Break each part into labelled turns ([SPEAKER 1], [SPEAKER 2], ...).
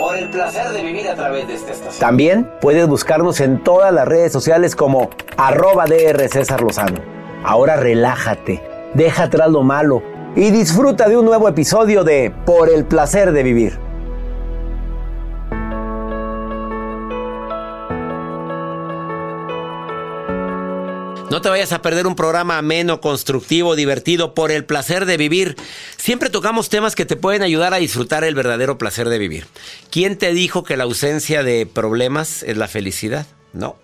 [SPEAKER 1] Por el placer de vivir a través de esta estación. También puedes buscarnos en todas las redes sociales como arroba DR César Lozano. Ahora relájate, deja atrás lo malo y disfruta de un nuevo episodio de Por el placer de vivir.
[SPEAKER 2] No te vayas a perder un programa ameno, constructivo, divertido, por el placer de vivir. Siempre tocamos temas que te pueden ayudar a disfrutar el verdadero placer de vivir. ¿Quién te dijo que la ausencia de problemas es la felicidad? No,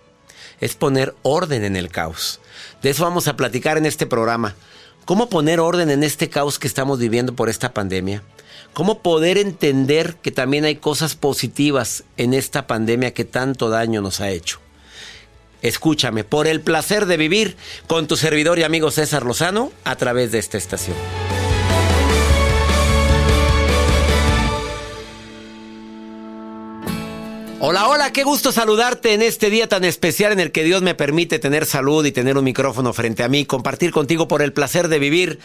[SPEAKER 2] es poner orden en el caos. De eso vamos a platicar en este programa. ¿Cómo poner orden en este caos que estamos viviendo por esta pandemia? ¿Cómo poder entender que también hay cosas positivas en esta pandemia que tanto daño nos ha hecho? Escúchame, por el placer de vivir con tu servidor y amigo César Lozano a través de esta estación. Hola, hola, qué gusto saludarte en este día tan especial en el que Dios me permite tener salud y tener un micrófono frente a mí, compartir contigo por el placer de vivir.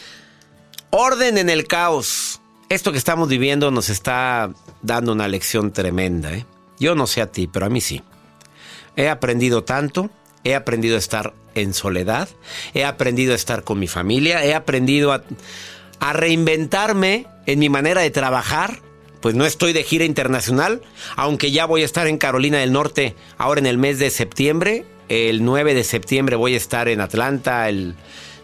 [SPEAKER 2] Orden en el caos. Esto que estamos viviendo nos está dando una lección tremenda. ¿eh? Yo no sé a ti, pero a mí sí. He aprendido tanto, he aprendido a estar en soledad, he aprendido a estar con mi familia, he aprendido a, reinventarme en mi manera de trabajar. Pues no estoy de gira internacional, aunque ya voy a estar en Carolina del Norte ahora en el mes de septiembre. El 9 de septiembre voy a estar en Atlanta, el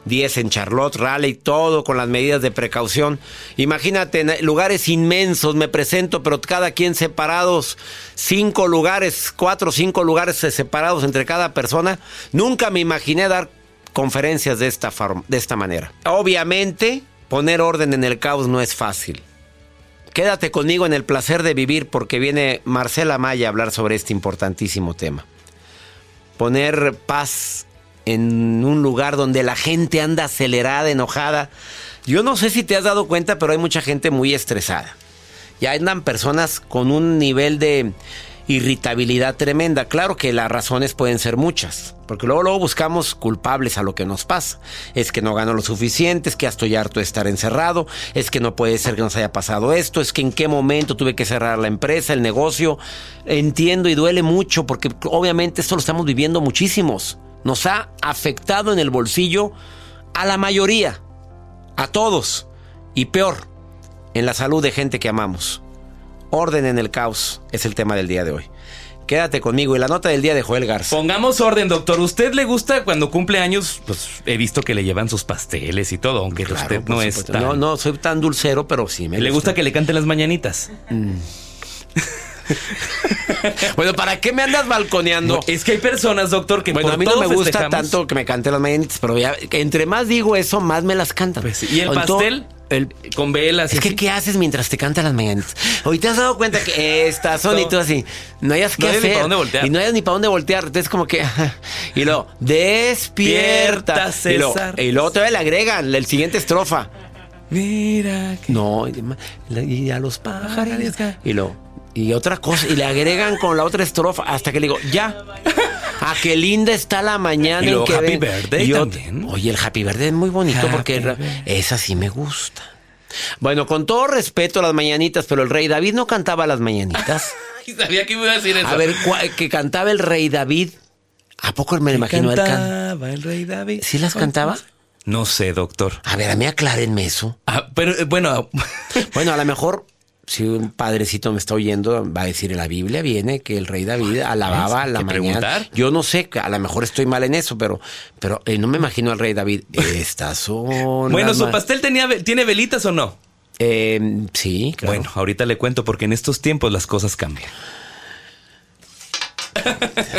[SPEAKER 2] 10 en Charlotte, Raleigh, todo con las medidas de precaución. Imagínate, lugares inmensos me presento, pero cada quien separados, cinco lugares, cuatro o cinco lugares separados entre cada persona. Nunca me imaginé dar conferencias de esta, de esta manera. Obviamente, poner orden en el caos no es fácil. Quédate conmigo en el placer de vivir porque viene Marcela Maya a hablar sobre este importantísimo tema. Poner paz en un lugar donde la gente anda acelerada, enojada. Yo no sé si te has dado cuenta, pero hay mucha gente muy estresada. Ya andan personas con un nivel de irritabilidad tremenda. Claro que las razones pueden ser muchas, porque luego, luego buscamos culpables a lo que nos pasa. Es que no gano lo suficiente, es que ya estoy harto de estar encerrado, es que no puede ser que nos haya pasado esto, es que en qué momento tuve que cerrar la empresa, el negocio. Entiendo y duele mucho porque obviamente esto lo estamos viviendo muchísimos. Nos ha afectado en el bolsillo a la mayoría, a todos, y peor, en la salud de gente que amamos. Orden en el caos es el tema del día de hoy. Quédate conmigo y la nota del día de Joel Garza.
[SPEAKER 3] Pongamos orden, doctor. ¿Usted le gusta cuando cumple años? Pues he visto que le llevan sus pasteles y todo, aunque
[SPEAKER 2] Claro,
[SPEAKER 3] usted no es tan...
[SPEAKER 2] No, no soy tan dulcero, pero sí me
[SPEAKER 3] ¿Le gusta que le canten las mañanitas?
[SPEAKER 2] Bueno, ¿para qué me andas balconeando?
[SPEAKER 3] No, es que hay personas, doctor, que
[SPEAKER 2] Bueno,
[SPEAKER 3] por
[SPEAKER 2] a mí no me gusta
[SPEAKER 3] festejamos.
[SPEAKER 2] tanto que me canten las mañanitas, pero ya, entre más digo eso, más me las cantan.
[SPEAKER 3] Pues. ¿Y el pastel?
[SPEAKER 2] el-
[SPEAKER 3] Con velas. y
[SPEAKER 2] es que. ¿qué haces mientras te cantan las mañanitas? Hoy te has dado cuenta que estas son y tú así, no hayas que
[SPEAKER 3] No hayas ni
[SPEAKER 2] hacer.
[SPEAKER 3] pa' dónde voltear.
[SPEAKER 2] Y no hayas ni para dónde voltear. Entonces, como que. Y luego, despierta. Y luego,
[SPEAKER 3] César.
[SPEAKER 2] y luego todavía le agregan el siguiente estrofa.
[SPEAKER 3] Mira. que-
[SPEAKER 2] No, y- y a los pájaros. Y lo y otra cosa, y le agregan con la otra estrofa hasta que le digo, ya. Ah, qué linda está la mañana
[SPEAKER 3] Y luego
[SPEAKER 2] en que
[SPEAKER 3] Happy
[SPEAKER 2] ven".
[SPEAKER 3] Birthday
[SPEAKER 2] Y yo-
[SPEAKER 3] también.
[SPEAKER 2] Oye, el Happy Birthday es muy bonito
[SPEAKER 3] Happy
[SPEAKER 2] porque
[SPEAKER 3] Birthday.
[SPEAKER 2] esa sí me gusta. Bueno, con todo respeto a las mañanitas, pero el rey David no cantaba las mañanitas.
[SPEAKER 3] Sabía que me iba a decir eso.
[SPEAKER 2] A ver, ¿cuál- que cantaba el rey David. ¿A poco me lo imagino él can-
[SPEAKER 3] cantaba el rey David.
[SPEAKER 2] ¿Sí las cantaba?
[SPEAKER 3] No sé, doctor.
[SPEAKER 2] A ver, a mí aclárenme eso.
[SPEAKER 3] Ah, pero eh, bueno,
[SPEAKER 2] Bueno, a lo mejor, si un padrecito me está oyendo, va a decir en la Biblia viene que el rey David alababa a la mañana.
[SPEAKER 3] preguntar.
[SPEAKER 2] Yo no sé, a lo mejor estoy mal en eso, pero, pero eh, no me imagino al rey David. Estas son.
[SPEAKER 3] bueno, ¿su pastel tenía, tiene velitas o no?
[SPEAKER 2] Eh, sí, claro.
[SPEAKER 3] Bueno, ahorita le cuento porque en estos tiempos las cosas cambian.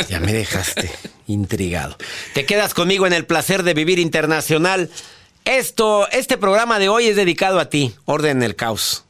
[SPEAKER 2] Ya me dejaste intrigado. Te quedas conmigo en el placer de vivir internacional. Esto, este programa de hoy es dedicado a ti. Orden en el caos.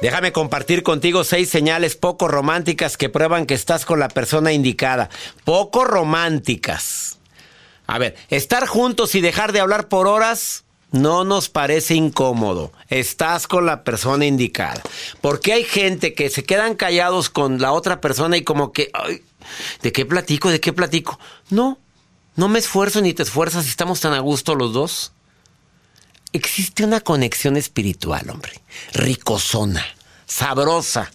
[SPEAKER 2] Déjame compartir contigo seis señales poco románticas que prueban que estás con la persona indicada. Poco románticas. A ver, estar juntos y dejar de hablar por horas no nos parece incómodo. Estás con la persona indicada. Porque hay gente que se quedan callados con la otra persona y como que, ¿de qué platico? ¿De qué platico? No, no me esfuerzo ni te esfuerzas si estamos tan a gusto los dos. Existe una conexión espiritual, hombre, ricosona, sabrosa,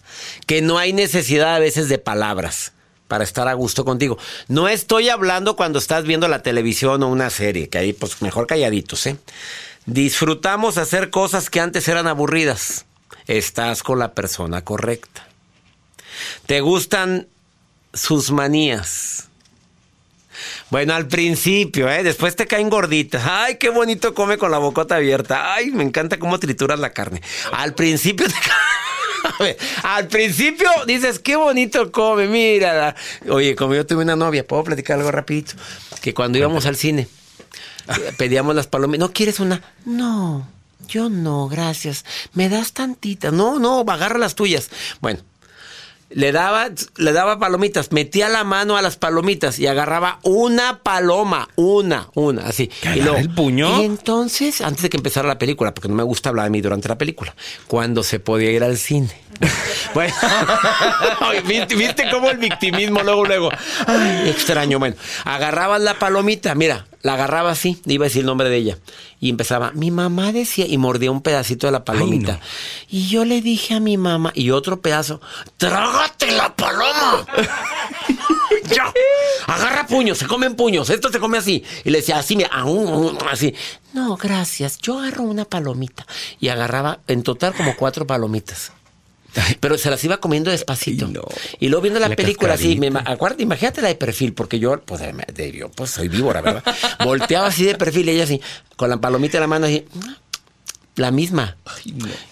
[SPEAKER 2] que no hay necesidad a veces de palabras para estar a gusto contigo. No estoy hablando cuando estás viendo la televisión o una serie, que ahí pues mejor calladitos, ¿eh? Disfrutamos hacer cosas que antes eran aburridas. Estás con la persona correcta. ¿Te gustan sus manías? Bueno, al principio, ¿eh? Después te caen gorditas. Ay, qué bonito come con la bocota abierta. Ay, me encanta cómo trituras la carne. Al principio te A ver, al principio dices, qué bonito come, mira. Oye, como yo tuve una novia, ¿puedo platicar algo rapidito? Que cuando íbamos al cine, pedíamos las palomitas. ¿No quieres una? No, yo no, gracias. ¿Me das tantita? No, no, agarra las tuyas. Bueno, le daba, le daba palomitas, metía la mano a las palomitas y agarraba una paloma, una, una, así.
[SPEAKER 3] Y luego, el puño?
[SPEAKER 2] Y entonces, antes de que empezara la película, porque no me gusta hablar de mí durante la película, cuando se podía ir al cine. Bueno, ¿viste, ¿viste cómo el victimismo luego, luego? Ay, extraño. Bueno, agarrabas la palomita, mira, la agarraba así, iba a decir el nombre de ella, y empezaba, mi mamá decía, y mordía un pedacito de la palomita. Y yo le dije a mi mamá, y otro pedazo, trágate la paloma. ya, agarra puños, se comen puños, esto se come así. Y le decía, así, mira, aún, así. No, gracias, yo agarro una palomita. Y agarraba en total como cuatro palomitas. Pero se las iba comiendo despacito. Y luego viendo la,
[SPEAKER 3] La
[SPEAKER 2] película así, me,
[SPEAKER 3] cascarita.
[SPEAKER 2] acuérdate, imagínate la de perfil, porque yo, pues, de- yo, pues soy víbora, ¿verdad? Volteaba así de perfil y ella así, con la palomita en la mano así, la misma.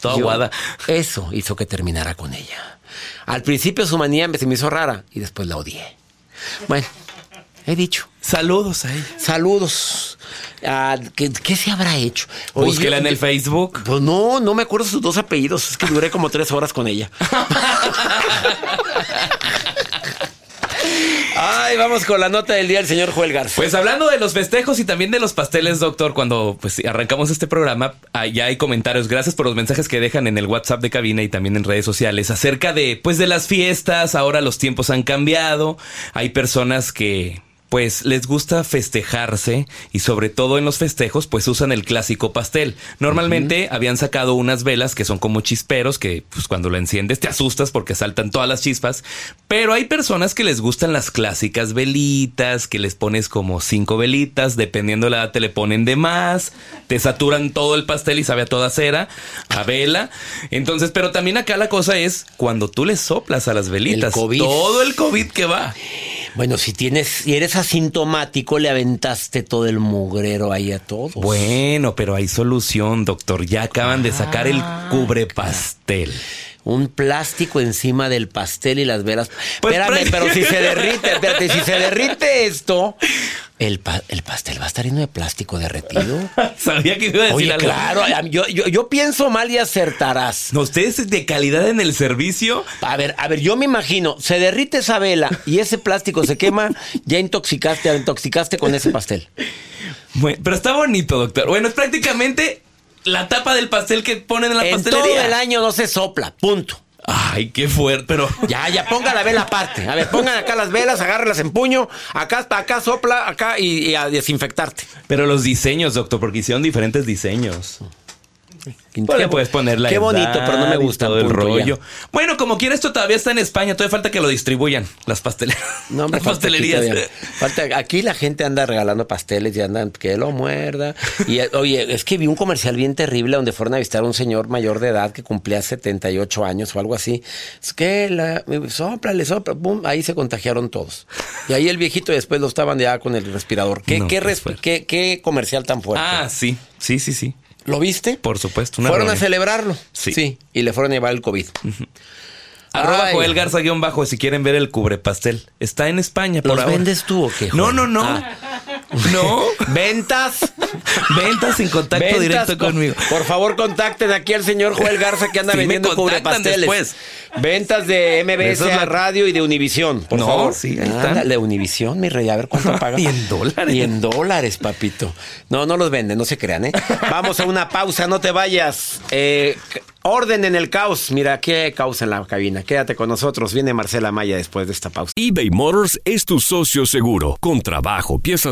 [SPEAKER 3] Toda
[SPEAKER 2] Yo-
[SPEAKER 3] aguada.
[SPEAKER 2] Eso hizo que terminara con ella. Al principio su manía se me hizo rara y después la odié. Bueno, he dicho.
[SPEAKER 3] Saludos a ella.
[SPEAKER 2] Saludos. Ah, ¿qué, qué se habrá hecho?
[SPEAKER 3] Búsquela en el Facebook.
[SPEAKER 2] Pues no, no me acuerdo sus dos apellidos. Es que duré como tres horas con ella. Ay, vamos con la nota del día del señor Joel Garza.
[SPEAKER 3] Pues hablando de los festejos y también de los pasteles, doctor, cuando pues arrancamos este programa, ah, ya hay comentarios. Gracias por los mensajes que dejan en el WhatsApp de cabina y también en redes sociales acerca de pues de las fiestas. Ahora los tiempos han cambiado. Hay personas que pues les gusta festejarse y sobre todo en los festejos pues usan el clásico pastel. Normalmente habían sacado unas velas que son como chisperos que pues cuando lo enciendes te asustas porque saltan todas las chispas, pero hay personas que les gustan las clásicas velitas, que les pones como cinco velitas, dependiendo de la edad te le ponen de más, te saturan todo el pastel y sabe a toda cera, a vela. Entonces, pero también acá la cosa es cuando tú le soplas a las velitas,
[SPEAKER 2] El COVID.
[SPEAKER 3] todo el COVID que va.
[SPEAKER 2] Bueno, si tienes, si eres asintomático, le aventaste todo el mugrero ahí a todos.
[SPEAKER 3] Bueno, pero hay solución, doctor. Ya acaban de sacar el
[SPEAKER 2] Ah,
[SPEAKER 3] cubre pastel.
[SPEAKER 2] Un plástico encima del pastel y las velas.
[SPEAKER 3] Pues,
[SPEAKER 2] Espérame,
[SPEAKER 3] prácti-
[SPEAKER 2] pero si se derrite, espérate, si se derrite esto, el, pa- el pastel va a estar lleno de plástico derretido.
[SPEAKER 3] Sabía que iba a decir
[SPEAKER 2] Oye,
[SPEAKER 3] algo.
[SPEAKER 2] claro, yo, yo, yo pienso mal y acertarás.
[SPEAKER 3] No, ustedes de calidad en el servicio.
[SPEAKER 2] A ver, a ver, yo me imagino, se derrite esa vela y ese plástico se quema, ya intoxicaste, intoxicaste con ese pastel.
[SPEAKER 3] Bueno, pero está bonito, doctor. Bueno, es prácticamente la tapa del pastel que ponen en la
[SPEAKER 2] En todo
[SPEAKER 3] pastelería.
[SPEAKER 2] el año no se sopla, punto.
[SPEAKER 3] Ay, qué fuerte, pero
[SPEAKER 2] Ya, ya, ponga la vela aparte. A ver, pongan acá las velas, agárrelas en puño, acá, acá sopla, acá y, y a desinfectarte.
[SPEAKER 3] pero los diseños, doctor, porque hicieron diferentes diseños. Le puedes poner la
[SPEAKER 2] Qué bonito, pero no me gusta.
[SPEAKER 3] todo el
[SPEAKER 2] ya.
[SPEAKER 3] rollo. Bueno, como quiera esto todavía está en España, todavía falta que lo distribuyan las pastelerías.
[SPEAKER 2] No,
[SPEAKER 3] las
[SPEAKER 2] falta
[SPEAKER 3] pastelerías.
[SPEAKER 2] Falta- aquí la gente anda regalando pasteles y andan que lo muerda. Y eh, oye, es que vi un comercial bien terrible donde fueron a visitar a un señor mayor de edad que cumplía 78 años o algo así. Es que la, sopla, le sopla, ahí se contagiaron todos. Y ahí el viejito después lo estaban ya con el respirador. ¿Qué,
[SPEAKER 3] No,
[SPEAKER 2] qué,
[SPEAKER 3] qué
[SPEAKER 2] qué- qué comercial tan fuerte?
[SPEAKER 3] Ah, sí, sí, sí, sí.
[SPEAKER 2] ¿Lo viste?
[SPEAKER 3] Por supuesto. Una
[SPEAKER 2] Fueron a celebrarlo.
[SPEAKER 3] Sí.
[SPEAKER 2] Y le fueron a llevar el COVID.
[SPEAKER 3] Arroba
[SPEAKER 2] Ay.
[SPEAKER 3] Joel Garza guion bajo si quieren ver el cubre pastel. Está en España por
[SPEAKER 2] ¿Los
[SPEAKER 3] ahora.
[SPEAKER 2] vendes tú o qué?
[SPEAKER 3] No, no, no.
[SPEAKER 2] Ah.
[SPEAKER 3] No.
[SPEAKER 2] Ventas.
[SPEAKER 3] Ventas sin contacto
[SPEAKER 2] Ventas
[SPEAKER 3] directo
[SPEAKER 2] con-
[SPEAKER 3] conmigo.
[SPEAKER 2] Por favor, contacten aquí al señor Joel Garza que anda
[SPEAKER 3] Sí
[SPEAKER 2] vendiendo cubrepasteles.
[SPEAKER 3] después.
[SPEAKER 2] Ventas de MBS
[SPEAKER 3] Eso es la-
[SPEAKER 2] Radio y de Univisión, por
[SPEAKER 3] No,
[SPEAKER 2] favor.
[SPEAKER 3] sí, ahí
[SPEAKER 2] de Univisión, mi rey, a ver cuánto paga.
[SPEAKER 3] Y en dólares.
[SPEAKER 2] Y en dólares, papito. No, no los venden, no se crean, ¿eh? Vamos a una pausa, no te vayas. Eh, Orden en el caos. Mira, qué caos en la cabina. Quédate con nosotros. Viene Marcela Maya después de esta pausa.
[SPEAKER 4] eBay Motors es tu socio seguro. Con trabajo, piezas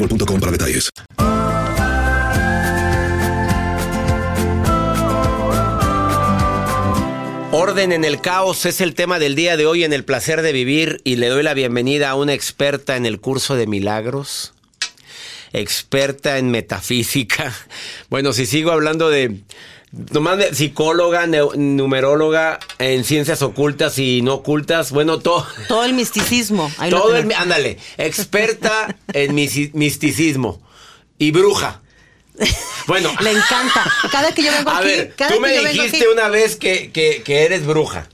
[SPEAKER 5] boostmobile.com para detalles.
[SPEAKER 2] Orden en el caos es el tema del día de hoy en el placer de vivir y le doy la bienvenida a una experta en el curso de milagros, experta en metafísica. Bueno, si sigo hablando de nomás psicóloga, numeróloga en ciencias ocultas y no ocultas, bueno, todo
[SPEAKER 6] Todo el misticismo. ahí
[SPEAKER 2] todo el, ándale, experta en misticismo y bruja. Bueno,
[SPEAKER 6] Le encanta. Cada que yo vengo
[SPEAKER 2] a
[SPEAKER 6] aquí,
[SPEAKER 2] ver,
[SPEAKER 6] cada
[SPEAKER 2] tú
[SPEAKER 6] que
[SPEAKER 2] me dijiste
[SPEAKER 6] aquí,
[SPEAKER 2] una vez que, que- que eres bruja.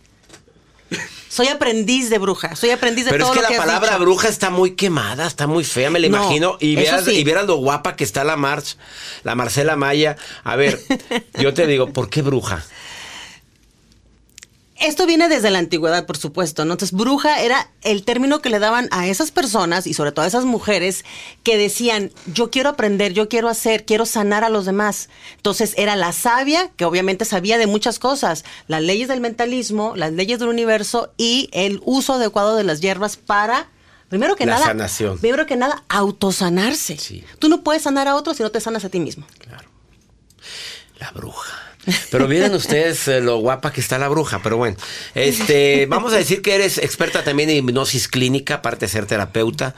[SPEAKER 6] Soy aprendiz de bruja, soy aprendiz de
[SPEAKER 2] Pero es
[SPEAKER 6] todo
[SPEAKER 2] que
[SPEAKER 6] lo
[SPEAKER 2] la
[SPEAKER 6] que
[SPEAKER 2] palabra
[SPEAKER 6] dicho.
[SPEAKER 2] bruja está muy quemada, está muy fea, me la
[SPEAKER 6] No,
[SPEAKER 2] imagino. Y vieras,
[SPEAKER 6] sí.
[SPEAKER 2] y vieras lo guapa que está la March, la Marcela Maya. A ver, yo te digo, ¿por qué bruja?
[SPEAKER 6] Esto viene desde la antigüedad, por supuesto, ¿no? Entonces, bruja era el término que le daban a esas personas y sobre todo a esas mujeres que decían, yo quiero aprender, yo quiero hacer, quiero sanar a los demás. Entonces, era la sabia, que obviamente sabía de muchas cosas, las leyes del mentalismo, las leyes del universo y el uso adecuado de las hierbas para... Primero que
[SPEAKER 2] La
[SPEAKER 6] nada,
[SPEAKER 2] sanación.
[SPEAKER 6] primero que nada, autosanarse.
[SPEAKER 2] Sí.
[SPEAKER 6] Tú no puedes sanar a otros si no te sanas a ti mismo.
[SPEAKER 2] La bruja. Pero miren ustedes eh, lo guapa que está la bruja, pero bueno. Este, vamos a decir que eres experta también en hipnosis clínica, aparte de ser terapeuta.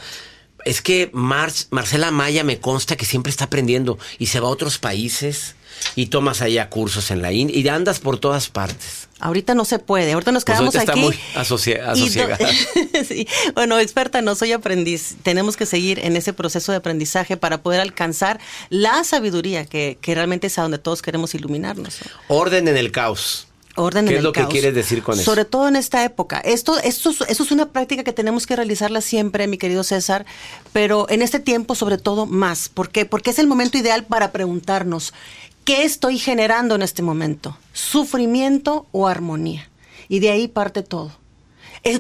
[SPEAKER 2] Es que Mar- Marcela Maya me consta que siempre está aprendiendo y se va a otros países y tomas allá cursos en la India y andas por todas partes.
[SPEAKER 6] Ahorita no se puede, ahorita nos
[SPEAKER 2] Pues
[SPEAKER 6] quedamos
[SPEAKER 2] ahorita está
[SPEAKER 6] aquí.
[SPEAKER 2] muy asocia-
[SPEAKER 6] y. Sí. Bueno, experta, no soy aprendiz. Tenemos que seguir en ese proceso de aprendizaje para poder alcanzar la sabiduría que, que realmente es a donde todos queremos iluminarnos. ¿no?
[SPEAKER 2] Orden en el caos.
[SPEAKER 6] Orden
[SPEAKER 2] ¿Qué es lo que quieres decir con eso?
[SPEAKER 6] Sobre todo en esta época. Esto, esto, es- eso es una práctica que tenemos que realizarla siempre, mi querido César, pero en este tiempo sobre todo más. ¿Por qué? Porque es el momento ideal para preguntarnos, ¿qué estoy generando en este momento? ¿Sufrimiento o armonía? Y de ahí parte todo.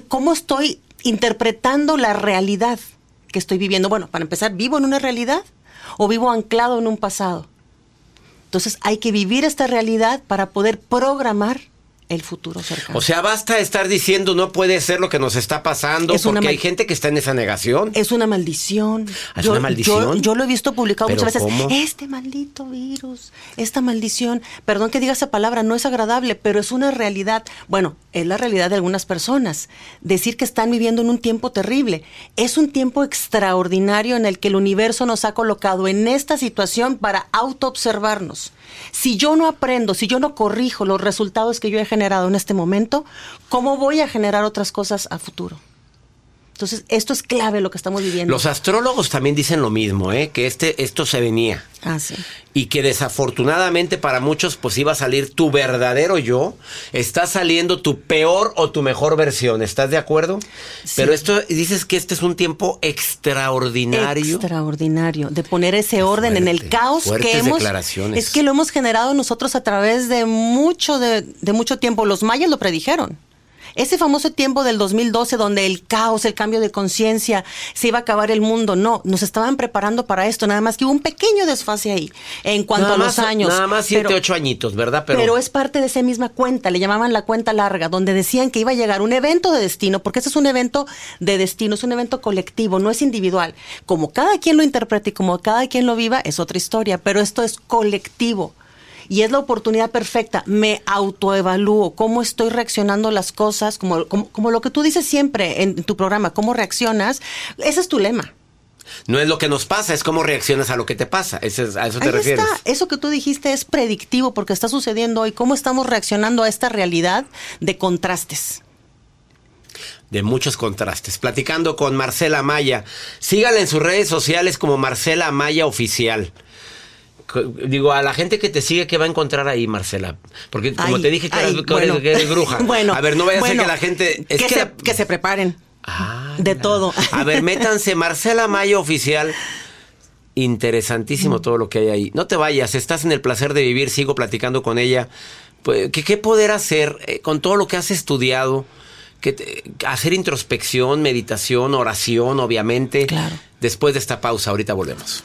[SPEAKER 6] ¿Cómo estoy interpretando la realidad que estoy viviendo? Bueno, para empezar, ¿vivo en una realidad o vivo anclado en un pasado? Entonces hay que vivir esta realidad para poder programar el futuro cercano.
[SPEAKER 2] O sea, basta estar diciendo no puede ser lo que nos está pasando
[SPEAKER 6] Es
[SPEAKER 2] porque hay gente que está en esa negación.
[SPEAKER 6] es una maldición.
[SPEAKER 2] ¿Es una maldición?
[SPEAKER 6] Yo, yo lo he visto publicado
[SPEAKER 2] ¿Pero
[SPEAKER 6] muchas veces.
[SPEAKER 2] cómo?
[SPEAKER 6] Este maldito virus, esta maldición. Perdón que diga esa palabra, no es agradable, pero es una realidad. Bueno, es la realidad de algunas personas. Decir que están viviendo en un tiempo terrible. Es un tiempo extraordinario en el que el universo nos ha colocado en esta situación para autoobservarnos. Si yo no aprendo, si yo no corrijo los resultados que yo he generado, en este momento, ¿cómo voy a generar otras cosas a futuro? Entonces, esto es clave lo que estamos viviendo.
[SPEAKER 2] Los astrólogos también dicen lo mismo, ¿eh? que este, esto se venía.
[SPEAKER 6] Ah, sí.
[SPEAKER 2] Y que desafortunadamente para muchos pues iba a salir tu verdadero yo. Está saliendo tu peor o tu mejor versión. ¿Estás de acuerdo? Pero esto dices que este es un tiempo extraordinario.
[SPEAKER 6] Extraordinario. De poner ese orden en el caos que hemos.
[SPEAKER 2] declaraciones.
[SPEAKER 6] Es que lo hemos generado nosotros a través de mucho, de, de mucho tiempo. Los mayas lo predijeron. Ese famoso tiempo del 2012 donde el caos, el cambio de conciencia, se iba a acabar el mundo, no, nos estaban preparando para esto, nada más que hubo un pequeño desfase ahí en cuanto
[SPEAKER 2] Nada
[SPEAKER 6] a los
[SPEAKER 2] más-
[SPEAKER 6] años.
[SPEAKER 2] Nada más siete,
[SPEAKER 6] Pero-
[SPEAKER 2] ocho añitos, ¿verdad?
[SPEAKER 6] pero, es parte de esa misma cuenta, le llamaban la cuenta larga, donde decían que iba a llegar un evento de destino, porque ese es un evento de destino, es un evento colectivo, no es individual. Como cada quien lo interprete y como cada quien lo viva, es otra historia, pero esto es colectivo. Y es la oportunidad perfecta. Me autoevalúo, cómo estoy reaccionando las cosas, como, como, como lo que tú dices siempre en tu programa, cómo reaccionas. Ese es tu lema.
[SPEAKER 2] No es lo que nos pasa, es cómo reaccionas a lo que te pasa. Ese es- a eso te
[SPEAKER 6] Ahí
[SPEAKER 2] refieres.
[SPEAKER 6] está. Eso que tú dijiste es predictivo porque está sucediendo hoy. ¿Cómo estamos reaccionando a esta realidad de contrastes?
[SPEAKER 2] de muchos contrastes. Platicando con Marcela Maya. Sígala en sus redes sociales como Marcela Maya Oficial. Digo, a la gente que te sigue, ¿qué va a encontrar ahí, Marcela? Porque como
[SPEAKER 6] Ay,
[SPEAKER 2] te dije que,
[SPEAKER 6] ay,
[SPEAKER 2] eres, que eres-
[SPEAKER 6] bueno.
[SPEAKER 2] que eres bruja.
[SPEAKER 6] Bueno,
[SPEAKER 2] a ver, no vaya a ser que la gente... Es
[SPEAKER 6] que,
[SPEAKER 2] que,
[SPEAKER 6] se, que se preparen. de todo.
[SPEAKER 2] A ver, métanse Marcela Maya Oficial. Interesantísimo todo lo que hay ahí. No te vayas, estás en el placer de vivir, sigo platicando con ella. Pues, ¿Qué, qué poder hacer eh, con todo lo que has estudiado? Que te- hacer introspección, meditación, oración, obviamente. Claro. Después de esta pausa, ahorita volvemos.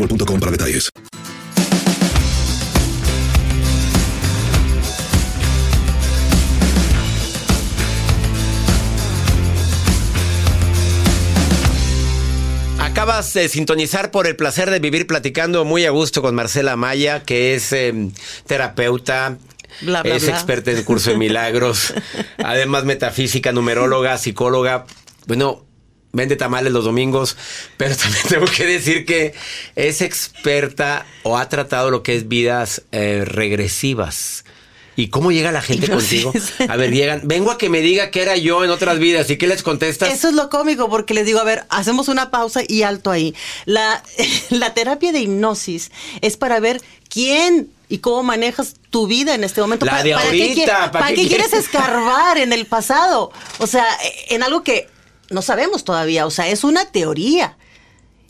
[SPEAKER 5] boostmobile.com para detalles.
[SPEAKER 2] Acabas de sintonizar por el placer de vivir platicando muy a gusto con Marcela Maya, que es eh, terapeuta.
[SPEAKER 6] Bla, bla,
[SPEAKER 2] es
[SPEAKER 6] bla.
[SPEAKER 2] experta en el curso de milagros, además metafísica, numeróloga, psicóloga. Bueno, vende tamales los domingos, pero también tengo que decir que es experta o ha tratado lo que es vidas eh, regresivas. ¿Y cómo llega la gente
[SPEAKER 6] No,
[SPEAKER 2] contigo?
[SPEAKER 6] sí.
[SPEAKER 2] A ver, llegan, vengo a que me diga que era yo en otras vidas. ¿Y qué les contestas?
[SPEAKER 6] Eso es lo cómico, porque les digo, a ver, hacemos una pausa y alto ahí. La, la terapia de hipnosis es para ver quién y cómo manejas tu vida en este momento.
[SPEAKER 2] La
[SPEAKER 6] Pa-
[SPEAKER 2] de
[SPEAKER 6] qué
[SPEAKER 2] ahorita, ¿para
[SPEAKER 6] ¿para
[SPEAKER 2] qué
[SPEAKER 6] qué quieres
[SPEAKER 2] quieres?
[SPEAKER 6] escarbar en el pasado? O sea, en algo que no sabemos todavía. O sea, es una teoría.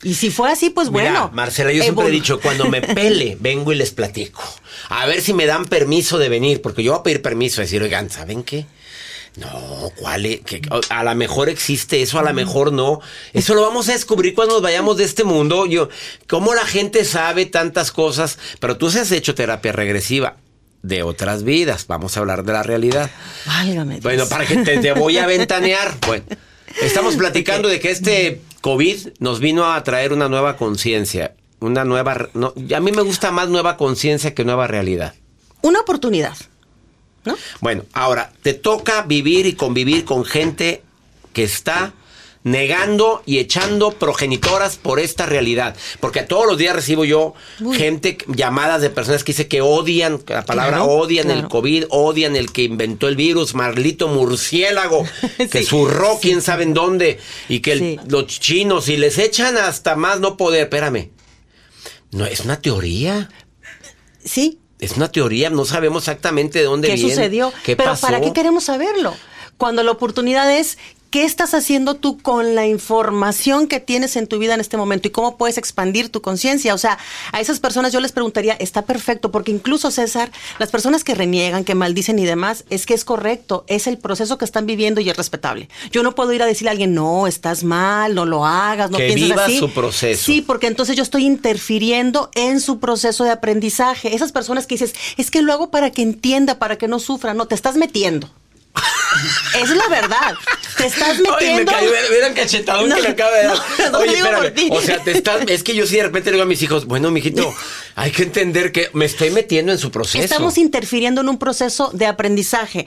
[SPEAKER 6] Y si fue así, pues
[SPEAKER 2] Mira,
[SPEAKER 6] bueno.
[SPEAKER 2] Marcela, yo siempre he dicho, cuando me pele, vengo y les platico. A ver si me dan permiso de venir, porque yo voy a pedir permiso, decir, oigan, ¿saben qué? No, ¿cuál es? Que- A lo mejor existe eso, a lo mejor no. Eso lo vamos a descubrir cuando nos vayamos de este mundo. Yo, cómo la gente sabe tantas cosas, pero tú sí has hecho terapia regresiva de otras vidas. Vamos a hablar de la realidad.
[SPEAKER 6] Válgame Dios.
[SPEAKER 2] Bueno, para que te, te voy a ventanear. Bueno, estamos platicando de que este COVID nos vino a traer una nueva conciencia. Una nueva. No, a mí me gusta más nueva conciencia que nueva realidad.
[SPEAKER 6] Una oportunidad.
[SPEAKER 2] Bueno, ahora, te toca vivir y convivir con gente que está negando y echando progenitoras por esta realidad. Porque todos los días recibo yo
[SPEAKER 6] Uy.
[SPEAKER 2] gente, llamadas de personas que dice que odian, la palabra
[SPEAKER 6] Claro,
[SPEAKER 2] odian el. COVID, odian el que inventó el virus, Marlito Murciélago, que
[SPEAKER 6] Sí,
[SPEAKER 2] zurró quién sabe en dónde, y que el-
[SPEAKER 6] Sí.
[SPEAKER 2] los chinos, y les echan hasta más no poder. Espérame. No, es una teoría.
[SPEAKER 6] Sí.
[SPEAKER 2] Es una teoría, no sabemos exactamente de dónde
[SPEAKER 6] ¿Qué
[SPEAKER 2] viene.
[SPEAKER 6] sucedió?
[SPEAKER 2] ¿Qué
[SPEAKER 6] Pero
[SPEAKER 2] pasó?
[SPEAKER 6] ¿para qué queremos saberlo? Cuando la oportunidad es, ¿qué estás haciendo tú con la información que tienes en tu vida en este momento y cómo puedes expandir tu conciencia? O sea, a esas personas yo les preguntaría, está perfecto, porque incluso César, las personas que reniegan, que maldicen y demás, es que es correcto, es el proceso que están viviendo y es respetable. Yo no puedo ir a decirle a alguien, no, estás mal, no lo hagas, no
[SPEAKER 2] Que
[SPEAKER 6] pienses
[SPEAKER 2] viva
[SPEAKER 6] así.
[SPEAKER 2] su proceso.
[SPEAKER 6] Sí, porque entonces yo estoy interfiriendo en su proceso de aprendizaje. Esas personas que dices, es que lo hago para que entienda, para que no sufra. No, te estás metiendo. Es la verdad. Te estás
[SPEAKER 2] Ay, me
[SPEAKER 6] metiendo.
[SPEAKER 2] cayó, cachetado
[SPEAKER 6] No,
[SPEAKER 2] que le acaba de dar.
[SPEAKER 6] no, no
[SPEAKER 2] Oye, espérame. O sea, te estás, es que yo sí de repente le digo a mis hijos, bueno, mijito, hay que entender que me estoy metiendo en su proceso.
[SPEAKER 6] Estamos interfiriendo en un proceso de aprendizaje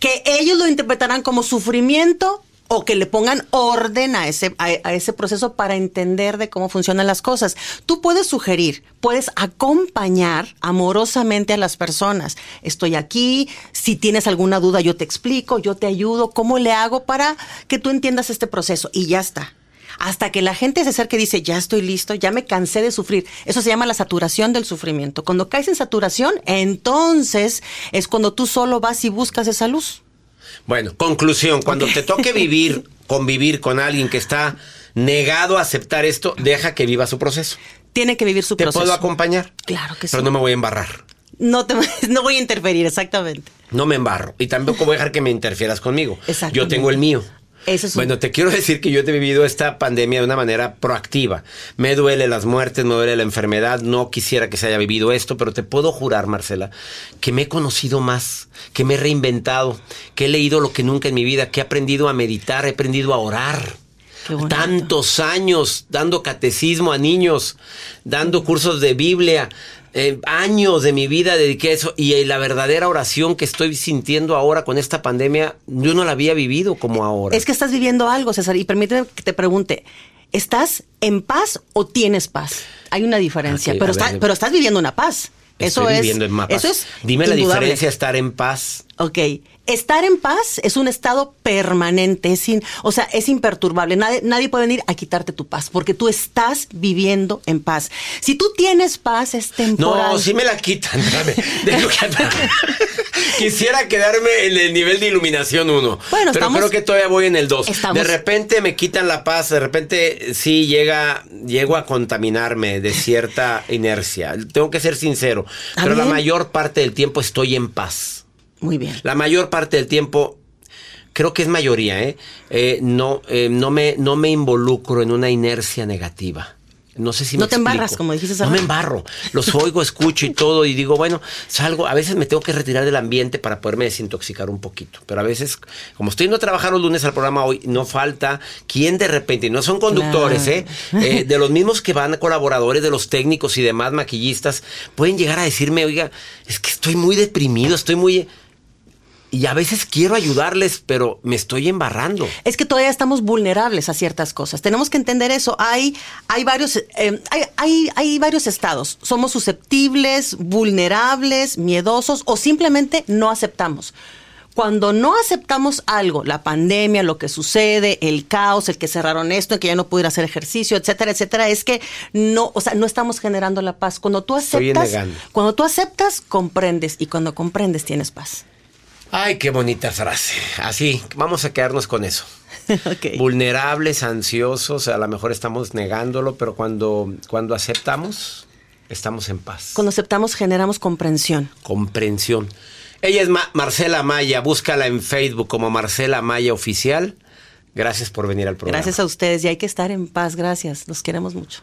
[SPEAKER 6] que ellos lo interpretarán como sufrimiento o que le pongan orden a ese, a, a ese proceso para entender de cómo funcionan las cosas. Tú puedes sugerir, puedes acompañar amorosamente a las personas. Estoy aquí, si tienes alguna duda yo te explico, yo te ayudo, cómo le hago para que tú entiendas este proceso y ya está. Hasta que la gente se acerque y dice, ya estoy listo, ya me cansé de sufrir. Eso se llama la saturación del sufrimiento. Cuando caes en saturación, entonces es cuando tú solo vas y buscas esa luz.
[SPEAKER 2] Bueno, conclusión, cuando te toque vivir, convivir con alguien que está negado a aceptar esto, deja que viva su proceso.
[SPEAKER 6] Tiene que vivir su
[SPEAKER 2] ¿Te
[SPEAKER 6] proceso.
[SPEAKER 2] puedo acompañar?
[SPEAKER 6] Claro que sí.
[SPEAKER 2] Pero no me voy a embarrar.
[SPEAKER 6] No, te, no voy a interferir, exactamente.
[SPEAKER 2] No me embarro. Y tampoco voy a dejar que me interfieras conmigo. Yo tengo el mío.
[SPEAKER 6] Eso es un-
[SPEAKER 2] Bueno, te quiero decir que yo he vivido esta pandemia de una manera proactiva. Me duele las muertes, me duele la enfermedad. No quisiera que se haya vivido esto, pero te puedo jurar, Marcela, que me he conocido más, que me he reinventado, que he leído lo que nunca en mi vida, que he aprendido a meditar, he aprendido a orar. Tantos años dando catecismo a niños, dando cursos de Biblia. Eh, años de mi vida dediqué a eso y eh, la verdadera oración que estoy sintiendo ahora con esta pandemia, yo no la había vivido como ahora.
[SPEAKER 6] Es que estás viviendo algo, César, y permíteme que te pregunte, ¿estás en paz o tienes paz? Hay una diferencia,
[SPEAKER 2] Ok,
[SPEAKER 6] pero,
[SPEAKER 2] a
[SPEAKER 6] está-
[SPEAKER 2] ver.
[SPEAKER 6] pero estás viviendo una paz. Eso
[SPEAKER 2] Estoy
[SPEAKER 6] es,
[SPEAKER 2] viviendo en.
[SPEAKER 6] Eso es
[SPEAKER 2] Dime la diferencia estar en paz.
[SPEAKER 6] Ok. Estar en paz es un estado permanente, es in- o sea, es imperturbable. Nadie, nadie puede venir a quitarte tu paz, porque tú estás viviendo en paz. Si tú tienes paz, es temporal.
[SPEAKER 2] No, sí me la quitan. que- Quisiera quedarme en el nivel de iluminación 1.
[SPEAKER 6] Bueno,
[SPEAKER 2] pero
[SPEAKER 6] estamos-
[SPEAKER 2] creo que todavía voy en el 2.
[SPEAKER 6] Estamos-
[SPEAKER 2] De repente me quitan la paz, de repente sí llega, llego a contaminarme de cierta inercia. Tengo que ser sincero. Pero la mayor parte del tiempo estoy en paz.
[SPEAKER 6] Muy bien.
[SPEAKER 2] La mayor parte del tiempo, creo que es mayoría, ¿eh? Eh, no, eh, no, me, no me involucro en una inercia negativa. No sé si me
[SPEAKER 6] No te embarras, como dijiste hace
[SPEAKER 2] No me embarro. Los oigo, escucho y todo y digo, bueno, salgo. A veces me tengo que retirar del ambiente para poderme desintoxicar un poquito. Pero a veces, como estoy yendo a trabajar los lunes al programa hoy, no falta quien de repente, y no son conductores,
[SPEAKER 6] Claro.
[SPEAKER 2] ¿eh? Eh, De los mismos que van colaboradores, de los técnicos y demás maquillistas, pueden llegar a decirme, oiga, es que estoy muy deprimido, estoy muy... Y a veces quiero ayudarles, pero me estoy embarrando.
[SPEAKER 6] Es que todavía estamos vulnerables a ciertas cosas. Tenemos que entender eso. Hay, hay varios, eh, hay, hay, hay varios estados. Somos susceptibles, vulnerables, miedosos o simplemente no aceptamos. Cuando no aceptamos algo, la pandemia, lo que sucede, el caos, el que cerraron esto, el que ya no pudiera hacer ejercicio, etcétera, etcétera, es que no, o sea, no estamos generando la paz. Cuando tú aceptas, cuando tú aceptas, comprendes y cuando comprendes tienes paz.
[SPEAKER 2] Ay, qué bonita frase. Así, vamos a quedarnos con eso. vulnerables, ansiosos, a lo mejor estamos negándolo, pero cuando, cuando aceptamos, estamos en paz.
[SPEAKER 6] Cuando aceptamos, generamos comprensión.
[SPEAKER 2] Comprensión. Ella es Marcela Maya, búscala en Facebook como Marcela Maya Oficial. Gracias por venir al programa.
[SPEAKER 6] Gracias a ustedes y hay que estar en paz, gracias. Los queremos mucho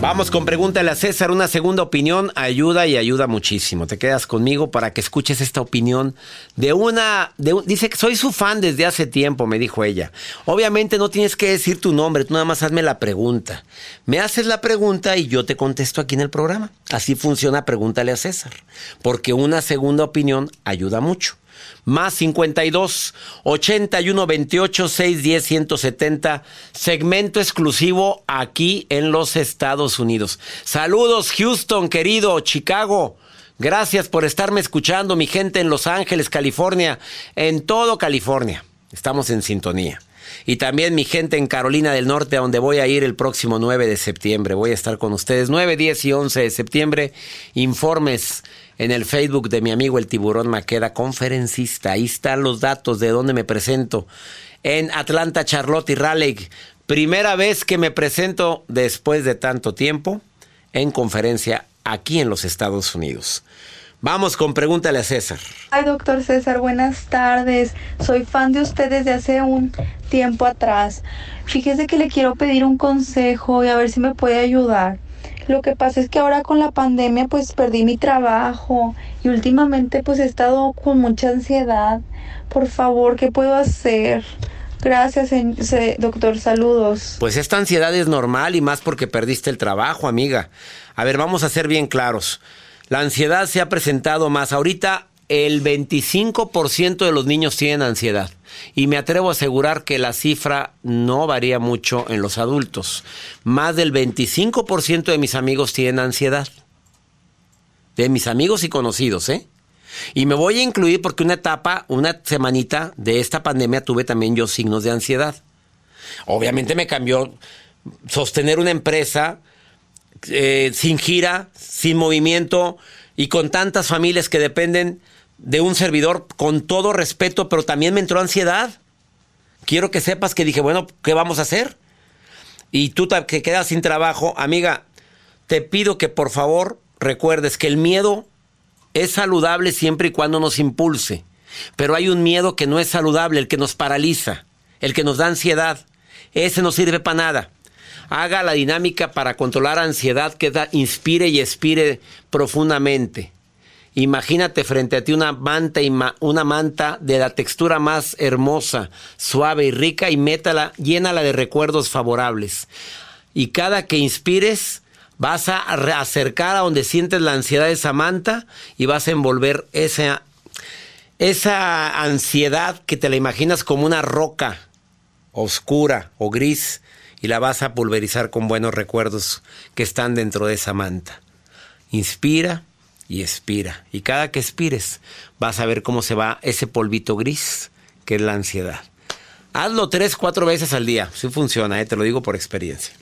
[SPEAKER 2] Vamos con pregúntale a César. Una segunda opinión ayuda y ayuda muchísimo. Te quedas conmigo para que escuches esta opinión de una. De dice que soy su fan desde hace tiempo, me dijo ella. Obviamente no tienes que decir tu nombre, tú nada más hazme la pregunta. Me haces la pregunta y yo te contesto aquí en el programa. Así funciona Pregúntale a César. Porque una segunda opinión ayuda mucho más 52 81 28 610 170. Segmento exclusivo aquí en los Estados Unidos. Saludos, Houston, querido, Chicago. Gracias por estarme escuchando, mi gente en Los Ángeles, California, en todo California. Estamos en sintonía. Y también mi gente en Carolina del Norte, a donde voy a ir el próximo 9 de septiembre. Voy a estar con ustedes 9, 10 y 11 de septiembre. Informes en el Facebook de mi amigo el tiburón Maqueda, conferencista. Ahí están los datos de dónde me presento. En Atlanta, Charlotte y Raleigh. Primera vez que me presento después de tanto tiempo en conferencia aquí en los Estados Unidos. Vamos con Pregúntale a César.
[SPEAKER 7] Ay, doctor César, buenas tardes. Soy fan de usted desde hace un tiempo atrás. Fíjese que le quiero pedir un consejo y a ver si me puede ayudar. Lo que pasa es que ahora con la pandemia pues perdí mi trabajo y últimamente pues he estado con mucha ansiedad. Por favor, ¿qué puedo hacer? Gracias, doctor. Saludos.
[SPEAKER 2] Pues esta ansiedad es normal y más porque perdiste el trabajo, amiga. A ver, vamos a ser bien claros. La ansiedad se ha presentado más. Ahorita el 25% de los niños tienen ansiedad. Y me atrevo a asegurar que la cifra no varía mucho en los adultos. Más del 25% de mis amigos tienen ansiedad. De mis amigos y conocidos, ¿eh? Y me voy a incluir porque una etapa, una semanita de esta pandemia tuve también yo signos de ansiedad. Obviamente me cambió sostener una empresa eh, sin gira, sin movimiento y con tantas familias que dependen de un servidor con todo respeto, pero también me entró ansiedad. Quiero que sepas que dije, bueno, ¿qué vamos a hacer? Y tú que quedas sin trabajo, amiga, te pido que por favor recuerdes que el miedo es saludable siempre y cuando nos impulse. Pero hay un miedo que no es saludable, el que nos paraliza, el que nos da ansiedad. Ese no sirve para nada. Haga la dinámica para controlar ansiedad que da, inspire y expire profundamente. Imagínate frente a ti una manta, una manta de la textura más hermosa, suave y rica y métala, llénala de recuerdos favorables. Y cada que inspires, vas a acercar a donde sientes la ansiedad de esa manta y vas a envolver esa, esa ansiedad que te la imaginas como una roca oscura o gris y la vas a pulverizar con buenos recuerdos que están dentro de esa manta. Inspira y expira. Y cada que expires vas a ver cómo se va ese polvito gris que es la ansiedad. Hazlo tres, cuatro veces al día. Si funciona, ¿eh? te lo digo por experiencia.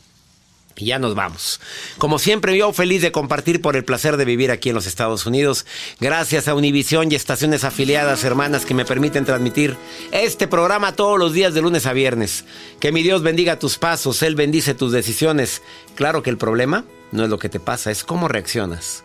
[SPEAKER 2] Y ya nos vamos. Como siempre, yo feliz de compartir por el placer de vivir aquí en los Estados Unidos. Gracias a Univisión y estaciones afiliadas, hermanas, que me permiten transmitir este programa todos los días de lunes a viernes. Que mi Dios bendiga tus pasos, Él bendice tus decisiones. Claro que el problema no es lo que te pasa, es cómo reaccionas